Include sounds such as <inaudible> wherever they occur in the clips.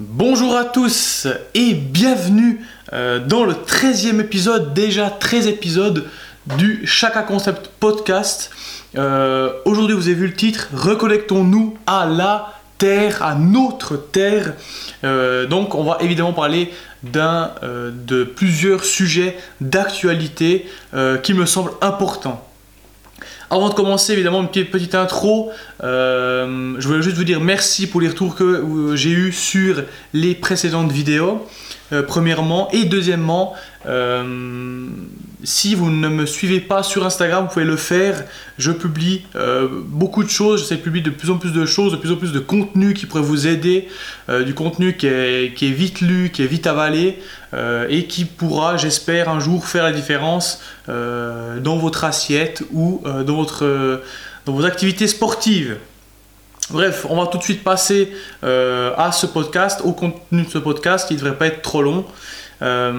Bonjour à tous et bienvenue euh, dans le 13e épisode, déjà 13 épisodes du Chaka Concept Podcast. Euh, aujourd'hui, vous avez vu le titre Reconnectons-nous à la Terre, à notre Terre. Euh, donc, on va évidemment parler de plusieurs sujets d'actualité qui me semblent importants. Avant de commencer, évidemment, une petite, intro. Euh, je voulais juste vous dire merci pour les retours que euh, j'ai eu sur les précédentes vidéos. Euh, premièrement. Et deuxièmement, euh, si vous ne me suivez pas sur Instagram, vous pouvez le faire. Je publie euh, beaucoup de choses, j'essaie de publier de plus en plus de choses, de plus en plus de contenu qui pourrait vous aider, du contenu qui est, qui est, vite lu, qui est vite avalé et qui pourra, j'espère, un jour faire la différence dans votre assiette ou dans, votre, dans vos activités sportives. Bref, on va tout de suite passer euh, à ce podcast, au contenu de ce podcast qui ne devrait pas être trop long. Euh,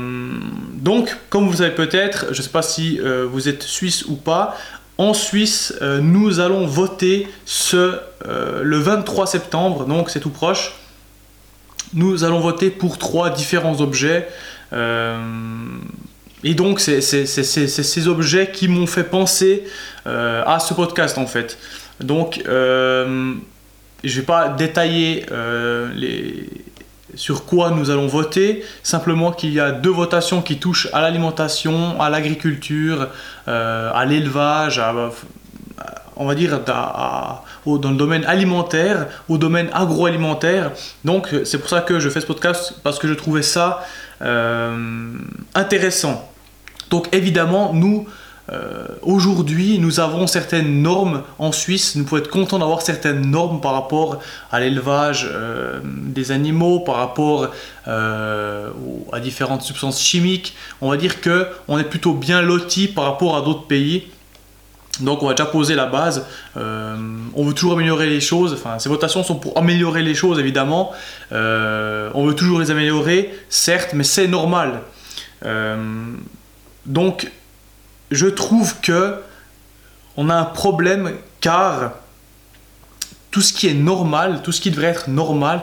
donc, comme vous le savez peut-être, je ne sais pas si euh, vous êtes suisse ou pas, en Suisse, nous allons voter le 23 septembre, donc c'est tout proche. Nous allons voter pour trois différents objets. et donc, c'est ces objets qui m'ont fait penser à ce podcast en fait. Donc, je ne vais pas détailler euh, les, sur quoi nous allons voter, simplement qu'il y a deux votations qui touchent à l'alimentation, à l'agriculture, euh, à l'élevage, on va dire dans le domaine alimentaire, au domaine agroalimentaire. Donc c'est pour ça que je fais ce podcast, parce que je trouvais ça euh, intéressant. Donc évidemment, nous, euh, aujourd'hui, nous avons certaines normes en Suisse. Nous pouvons être contents d'avoir certaines normes par rapport à l'élevage euh, des animaux, par rapport euh, à différentes substances chimiques. On va dire que on est plutôt bien loti par rapport à d'autres pays. Donc on va déjà poser la base. on veut toujours améliorer les choses. Enfin, ces votations sont pour améliorer les choses, évidemment. on veut toujours les améliorer, certes, mais c'est normal. donc je trouve que on a un problème car tout ce qui est normal, tout ce qui devrait être normal,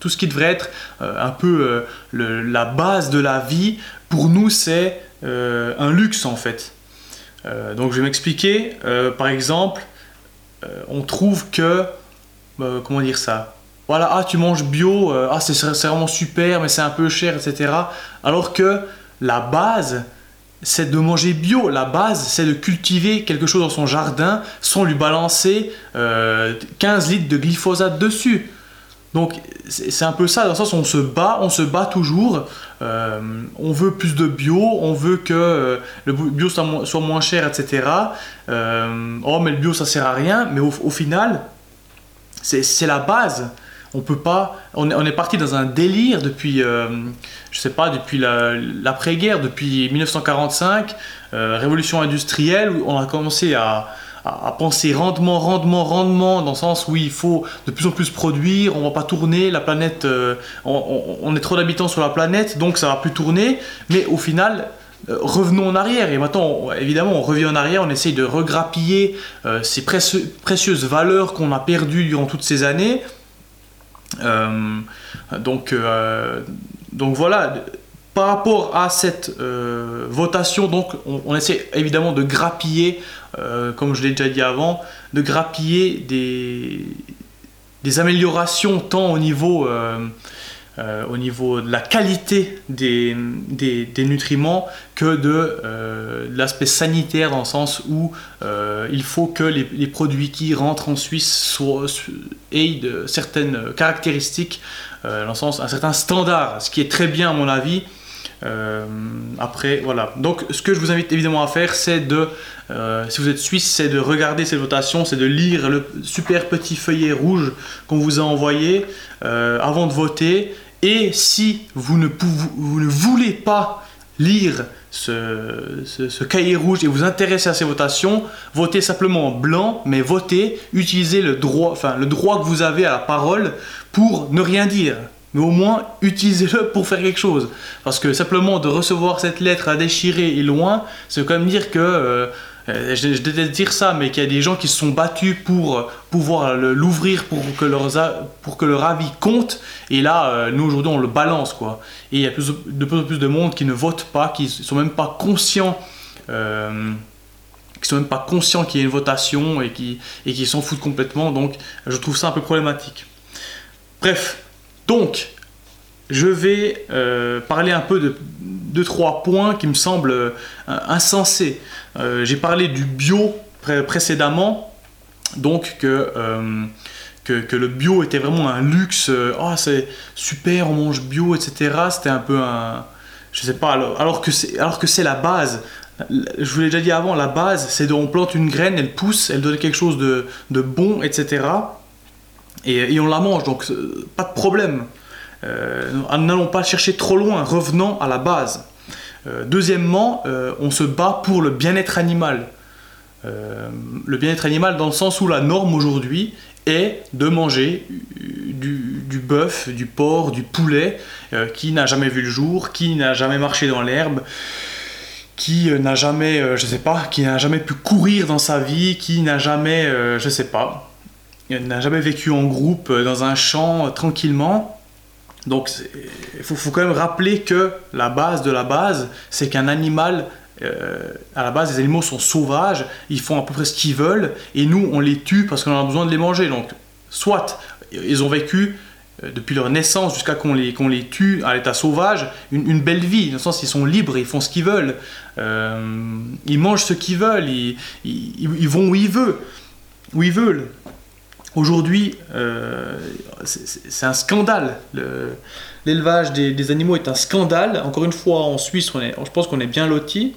tout ce qui devrait être euh, un peu euh, la base de la vie, pour nous c'est euh, un luxe en fait. donc je vais m'expliquer. par exemple, on trouve que, comment dire ça? Voilà, ah tu manges bio, ah c'est vraiment super, mais c'est un peu cher, etc. Alors que la base, c'est de manger bio. La base, c'est de cultiver quelque chose dans son jardin sans lui balancer 15 euh, litres de glyphosate dessus. Donc c'est un peu ça, dans le sens on se bat, on se bat toujours. Euh, on veut plus de bio, on veut que euh, le bio soit, moins cher, etc. oh mais le bio ça sert à rien, mais au, au final, c'est la base on peut pas. On est, parti dans un délire depuis, euh, je sais pas, depuis l'après-guerre, depuis 1945, euh, révolution industrielle, où on a commencé à, penser rendement, rendement, rendement, dans le sens où il faut de plus en plus produire, on va pas tourner, la planète, euh, on, est trop d'habitants sur la planète, donc ça va plus tourner, mais au final, revenons en arrière. Et maintenant, évidemment, on revient en arrière, on essaye de regrappiller ces précieuses valeurs qu'on a perdues durant toutes ces années. Euh, donc, euh, donc voilà, par rapport à cette euh, votation, donc on, essaie évidemment de grappiller, comme je l'ai déjà dit avant, de grappiller des, des améliorations tant au niveau au niveau de la qualité des, des, nutriments que de, euh, l'aspect sanitaire dans le sens où euh, il faut que les, produits qui rentrent en Suisse soient, aient de certaines caractéristiques, dans le sens un certain standard, ce qui est très bien à mon avis. après, voilà. Donc, ce que je vous invite évidemment à faire, c'est de, si vous êtes suisse, c'est de regarder ces votations, c'est de lire le super petit feuillet rouge qu'on vous a envoyé avant de voter et si vous ne, voulez pas lire ce, cahier rouge et vous intéresser à ces votations, votez simplement en blanc, mais votez, utilisez le droit, enfin, le droit que vous avez à la parole pour ne rien dire. Mais au moins, utilisez-le pour faire quelque chose. Parce que simplement de recevoir cette lettre à déchirer et loin, c'est quand même dire que euh, je, je déteste dire ça, mais qu'il y a des gens qui se sont battus pour pouvoir l'ouvrir pour que, pour que leur avis compte. Et là, nous aujourd'hui, on le balance. quoi. Et il y a de plus en plus de monde qui ne vote pas, qui ne sont même pas conscients qui sont même pas conscients qu'il y a une votation et qui, et qui s'en foutent complètement. Donc, je trouve ça un peu problématique. Bref, donc, je vais euh, parler un peu de deux, trois points qui me semblent euh, insensés. Euh, j'ai parlé du bio précédemment, donc que, que, le bio était vraiment un luxe. oh, c'est super, on mange bio, etc. C'était un peu un. Je sais pas, alors, alors que c'est la base je vous l'ai déjà dit avant, la base, c'est on plante une graine, elle pousse, elle donne quelque chose de, bon, etc. Et, on la mange, donc pas de problème. Euh, N'allons pas chercher trop loin, revenons à la base. Euh, deuxièmement, euh, on se bat pour le bien-être animal. le bien-être animal dans le sens où la norme aujourd'hui est de manger du, bœuf, du porc, du poulet qui n'a jamais vu le jour, qui n'a jamais marché dans l'herbe, qui n'a jamais, euh, je sais pas, qui n'a jamais pu courir dans sa vie, qui n'a jamais, je sais pas, n'a jamais vécu en groupe dans un champ tranquillement. Donc il faut, quand même rappeler que la base de la base, c'est qu'un animal, à la base, les animaux sont sauvages, ils font à peu près ce qu'ils veulent, et nous, on les tue parce qu'on a besoin de les manger. Donc, soit ils ont vécu euh, depuis leur naissance jusqu'à qu'on les, qu'on les tue à l'état sauvage, une, belle vie, dans le sens ils sont libres, ils font ce qu'ils veulent, euh, ils mangent ce qu'ils veulent, ils, ils, vont où ils veulent. Où ils veulent. Aujourd'hui, euh, c'est un scandale. L'élevage des, animaux est un scandale. Encore une fois, en Suisse, je pense qu'on est bien lotis.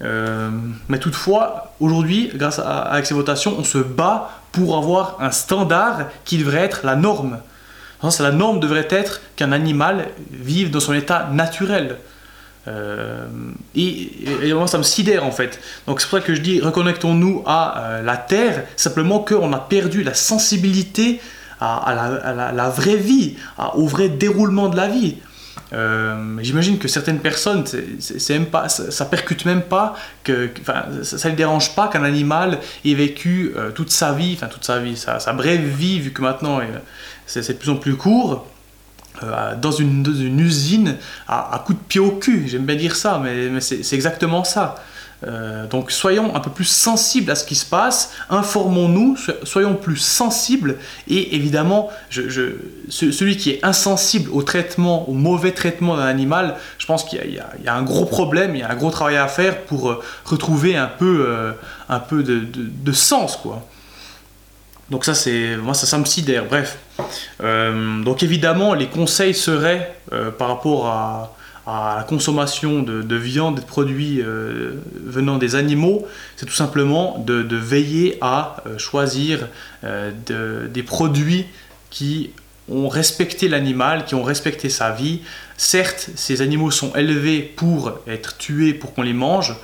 mais toutefois, aujourd'hui, grâce à, à ces votations, on se bat pour avoir un standard qui devrait être la norme la norme devrait être qu'un animal vive dans son état naturel. Euh, et, moi, ça me sidère en fait. Donc c'est pour ça que je dis reconnectons-nous à euh, la terre, simplement qu'on a perdu la sensibilité à, la, vraie vie, au vrai déroulement de la vie. Euh, j'imagine que certaines personnes, c'est même pas, ça, percute même pas que, ça, ne dérange pas qu'un animal ait vécu toute sa vie, enfin toute sa vie, sa brève vie, vu que maintenant c'est de plus en plus court, euh, dans, une, usine à, à coup de pied au cul. J'aime bien dire ça, mais, c'est exactement ça. Euh, donc soyons un peu plus sensibles à ce qui se passe, informons-nous, soyons plus sensibles et évidemment, celui qui est insensible au traitement, au mauvais traitement d'un animal, je pense qu'il y, a un gros problème, il y a un gros travail à faire pour euh, retrouver un peu, un peu de, sens. quoi. Donc ça, moi ça me sidère. Bref. Euh, donc évidemment, les conseils seraient euh, par rapport à, la consommation de, viande de produits euh, venant des animaux, c'est tout simplement de, veiller à choisir des produits qui ont respecté l'animal, qui ont respecté sa vie. Certes, ces animaux sont élevés pour être tués, pour qu'on les mange.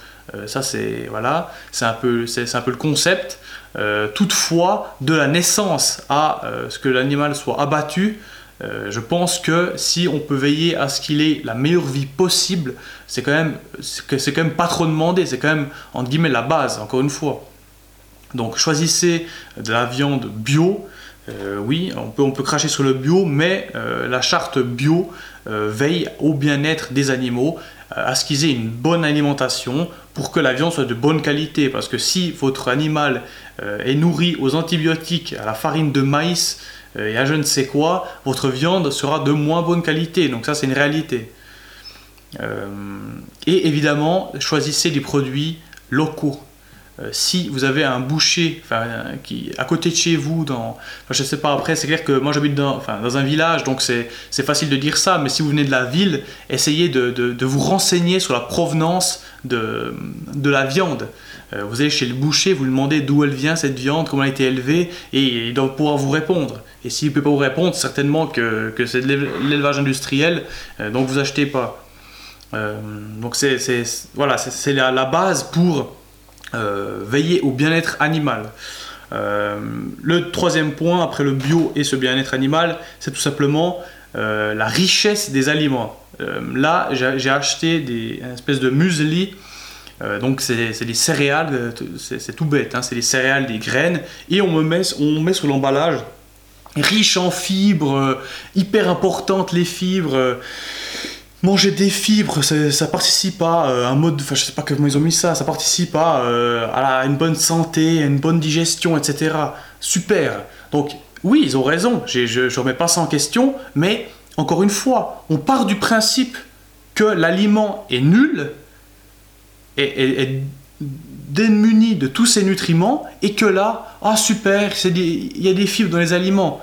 Ça, c'est voilà, c'est un peu, c'est un peu le concept. Euh, toutefois, de la naissance à euh, ce que l'animal soit abattu, euh, je pense que si on peut veiller à ce qu'il ait la meilleure vie possible, c'est quand même c'est quand même pas trop demandé, c'est quand même entre guillemets la base, encore une fois. Donc choisissez de la viande bio. Oui, on peut, cracher sur le bio, mais la charte bio veille au bien-être des animaux, à ce qu'ils aient une bonne alimentation pour que la viande soit de bonne qualité. Parce que si votre animal euh, est nourri aux antibiotiques, à la farine de maïs euh, et à je ne sais quoi, votre viande sera de moins bonne qualité. Donc ça, c'est une réalité. Euh, et évidemment, choisissez des produits locaux. Si vous avez un boucher qui à côté de chez vous, je ne sais pas après, c'est clair que moi j'habite dans, un village, donc c'est facile de dire ça, mais si vous venez de la ville, essayez de, vous renseigner sur la provenance de, la viande. Euh, vous allez chez le boucher, vous lui demandez d'où elle vient cette viande, comment elle a été élevée, et il doit pouvoir vous répondre. Et s'il ne peut pas vous répondre, certainement que, c'est de l'élevage industriel, euh, donc vous achetez pas. Euh, donc c'est voilà, la, la, base pour veiller au bien-être animal. le troisième point, après le bio et ce bien-être animal, c'est tout simplement la richesse des aliments. là, j'ai acheté des, une espèce de muesli donc c'est des céréales, c'est tout bête, hein, c'est des céréales, des graines, et on, me met, on met sur l'emballage riche en fibres, hyper importantes les fibres. Manger des fibres, ça, participe à un mode, je sais pas ça, participe à, à une bonne santé, à une bonne digestion, etc. Super. Donc oui, ils ont raison, je ne remets pas ça en question, mais encore une fois, on part du principe que l'aliment est nul, est, est, démuni de tous ses nutriments, et que là, ah super, il y a des fibres dans les aliments.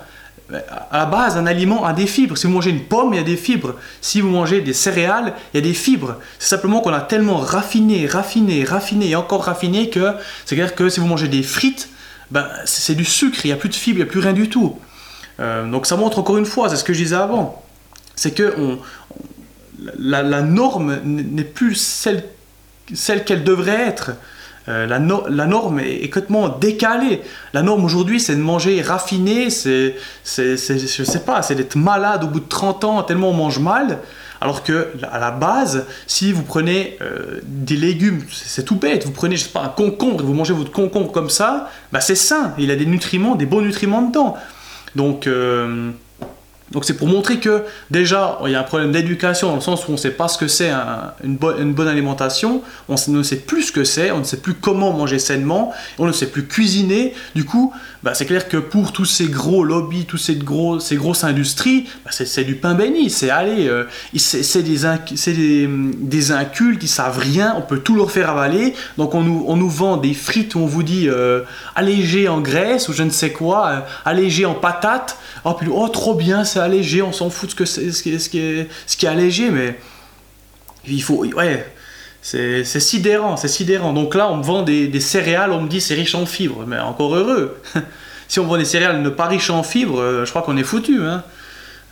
À la base, un aliment a des fibres. Si vous mangez une pomme, il y a des fibres. Si vous mangez des céréales, il y a des fibres. C'est simplement qu'on a tellement raffiné, raffiné, raffiné et encore raffiné que c'est-à-dire que si vous mangez des frites, ben, c'est du sucre, il n'y a plus de fibres, il n'y a plus rien du tout. Euh, donc ça montre encore une fois, c'est ce que je disais avant, c'est que la, norme n'est plus celle qu'elle devrait être. Euh, la, norme est, complètement décalée. La norme aujourd'hui, c'est de manger raffiné, c'est, je sais pas, c'est d'être malade au bout de 30 ans tellement on mange mal. Alors que à la base, si vous prenez euh, des légumes, c'est tout bête, vous prenez je sais pas, un concombre et vous mangez votre concombre comme ça, bah c'est sain, il a des nutriments, des bons nutriments dedans. Donc euh, donc c'est pour montrer que déjà, il y a un problème d'éducation dans le sens où on ne sait pas ce que c'est une, bonne alimentation, on ne sait plus ce que c'est, on ne sait plus comment manger sainement, on ne sait plus cuisiner. Du coup, bah, c'est clair que pour tous ces gros lobbies, toutes ces, gros, ces grosses industries, bah, c'est du pain béni. C'est aller, euh, c'est des, des, des, incultes, ils savent rien, on peut tout leur faire avaler. Donc on nous, on nous vend des frites où on vous dit euh, allégé en graisse ou je ne sais quoi, euh, allégé en patates. Oh, puis, oh trop bien, allégé, on s'en fout de ce, que c'est, ce, qui est, ce, qui est, ce qui est allégé, mais il faut. Ouais, c'est, sidérant, c'est sidérant. Donc là, on me vend des, céréales, on me dit c'est riche en fibres, mais encore heureux. <laughs> si on vend des céréales ne pas riches en fibres, euh, je crois qu'on est foutu. Hein.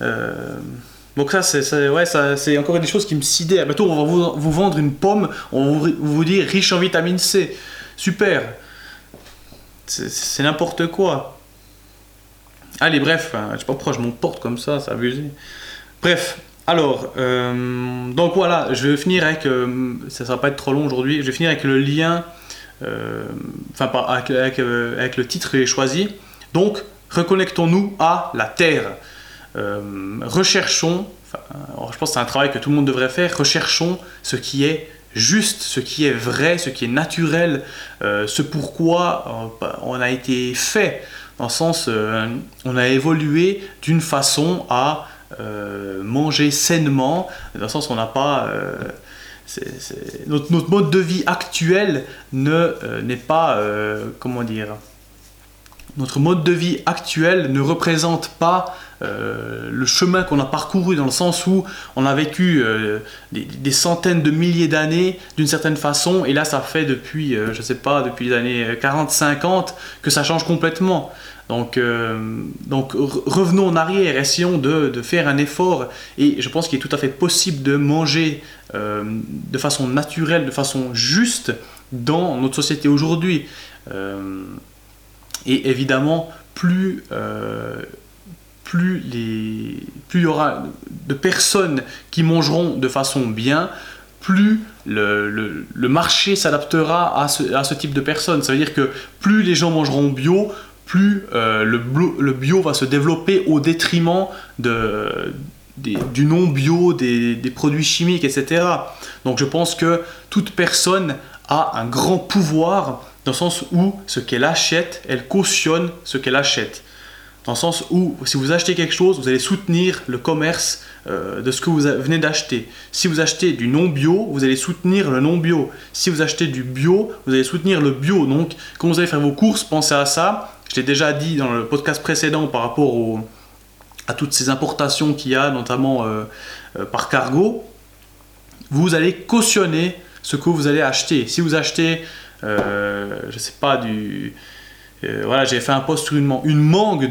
Euh, donc ça, c'est, ouais, ça, c'est encore des choses qui me sidèrent. Bientôt, on va vous, vous vendre une pomme, on vous, dire riche en vitamine C. Super. C'est, n'importe quoi. Allez, bref, hein, je sais pas pourquoi je m'emporte comme ça, c'est abusé. Bref, alors, euh, donc voilà, je vais finir avec, euh, ça ne va pas être trop long aujourd'hui, je vais finir avec le lien, euh, enfin avec, avec, avec, le titre que j'ai choisi. Donc, reconnectons-nous à la Terre. recherchons, je pense que c'est un travail que tout le monde devrait faire, recherchons ce qui est juste, ce qui est vrai, ce qui est naturel, ce pourquoi on a été fait dans le sens, euh, on a évolué d'une façon à euh, manger sainement, dans le sens on n'a pas... Euh, notre, mode de vie actuel ne n'est pas... comment dire Notre mode de vie actuel ne représente pas le chemin qu'on a parcouru dans le sens où on a vécu des, des, centaines de milliers d'années d'une certaine façon et là ça fait depuis, je sais pas, depuis les années 40-50 que ça change complètement. Donc, euh, donc revenons en arrière, essayons de, de, faire un effort. Et je pense qu'il est tout à fait possible de manger euh, de façon naturelle, de façon juste dans notre société aujourd'hui. Euh, et évidemment, plus, plus, les, plus il y aura de personnes qui mangeront de façon bien, plus le, le, le marché s'adaptera à ce, type de personnes. Ça veut dire que plus les gens mangeront bio, plus euh, le, bio va se développer au détriment du non-bio, des, produits chimiques, etc. Donc je pense que toute personne a un grand pouvoir dans le sens où ce qu'elle achète, elle cautionne ce qu'elle achète. Dans le sens où si vous achetez quelque chose, vous allez soutenir le commerce euh, de ce que vous venez d'acheter. Si vous achetez du non bio, vous allez soutenir le non bio. Si vous achetez du bio, vous allez soutenir le bio. Donc quand vous allez faire vos courses, pensez à ça je l'ai déjà dit dans le podcast précédent par rapport à toutes ces importations qu'il y a, notamment euh, euh, par cargo. Vous allez cautionner ce que vous allez acheter. Si vous achetez, euh, je sais pas, du. voilà, j'ai fait un post sur une, mangue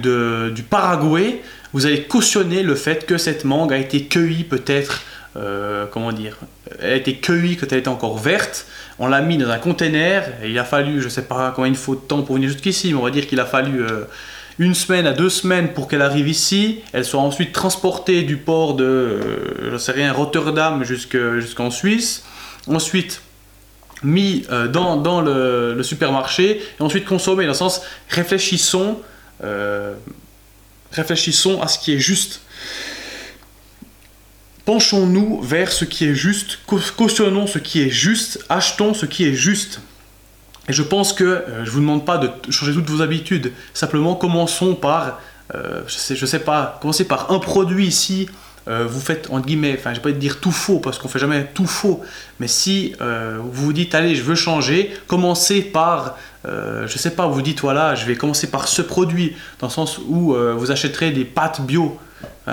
du Paraguay. Vous allez cautionner le fait que cette mangue a été cueillie peut-être comment dire, elle a été cueillie quand elle était encore verte, on l'a mis dans un container, il a fallu, je sais pas combien il faut de temps pour venir jusqu'ici, mais on va dire qu'il a fallu euh, une semaine à deux semaines pour qu'elle arrive ici. Elle soit ensuite transportée du port de, euh, je sais rien, Rotterdam jusqu'en Suisse. Ensuite, mis euh, dans, le, supermarché et ensuite consommé. Dans le sens, réfléchissons, euh, réfléchissons à ce qui est juste. Penchons-nous vers ce qui est juste, cautionnons ce qui est juste, achetons ce qui est juste. Et je pense que euh, je ne vous demande pas de changer toutes vos habitudes, simplement commençons par, je sais pas, commencez par un produit ici, euh, vous faites, entre guillemets, enfin, je vais pas dire tout faux, parce qu'on fait jamais tout faux, mais si euh, vous vous dites, allez, je veux changer, commencez par, euh, je sais pas, vous dites, voilà, je vais commencer par ce produit, dans le sens où vous achèterez des pâtes bio.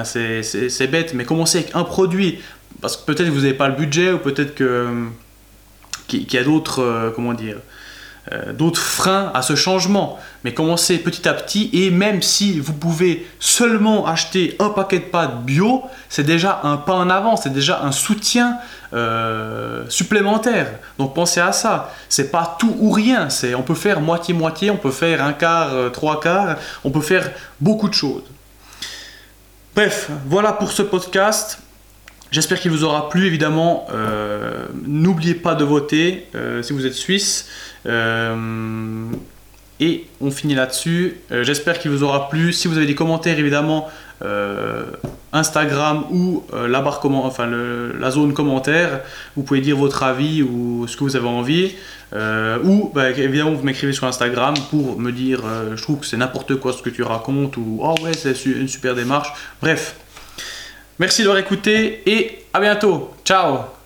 c'est bête, mais commencez avec un produit, parce que peut-être vous n'avez pas le budget, ou peut-être qu'il y a d'autres, comment dire, euh, d'autres freins à ce changement. Mais commencez petit à petit et même si vous pouvez seulement acheter un paquet de pâtes bio, c'est déjà un pas en avant, c'est déjà un soutien euh, supplémentaire. Donc pensez à ça. C'est pas tout ou rien. C'est on peut faire moitié moitié, on peut faire un quart, euh, trois quarts, on peut faire beaucoup de choses. Bref, voilà pour ce podcast. J'espère qu'il vous aura plu, évidemment. Euh, n'oubliez pas de voter euh, si vous êtes suisse. Euh, et on finit là-dessus. J'espère qu'il vous aura plu. Si vous avez des commentaires, évidemment, Instagram ou la barre comment, enfin la zone commentaire, vous pouvez dire votre avis ou ce que vous avez envie. ou bah, évidemment, vous m'écrivez sur Instagram pour me dire je trouve que c'est n'importe quoi ce que tu racontes ou oh ouais, c'est une super démarche. Bref. Merci d'avoir écouté et à bientôt. Ciao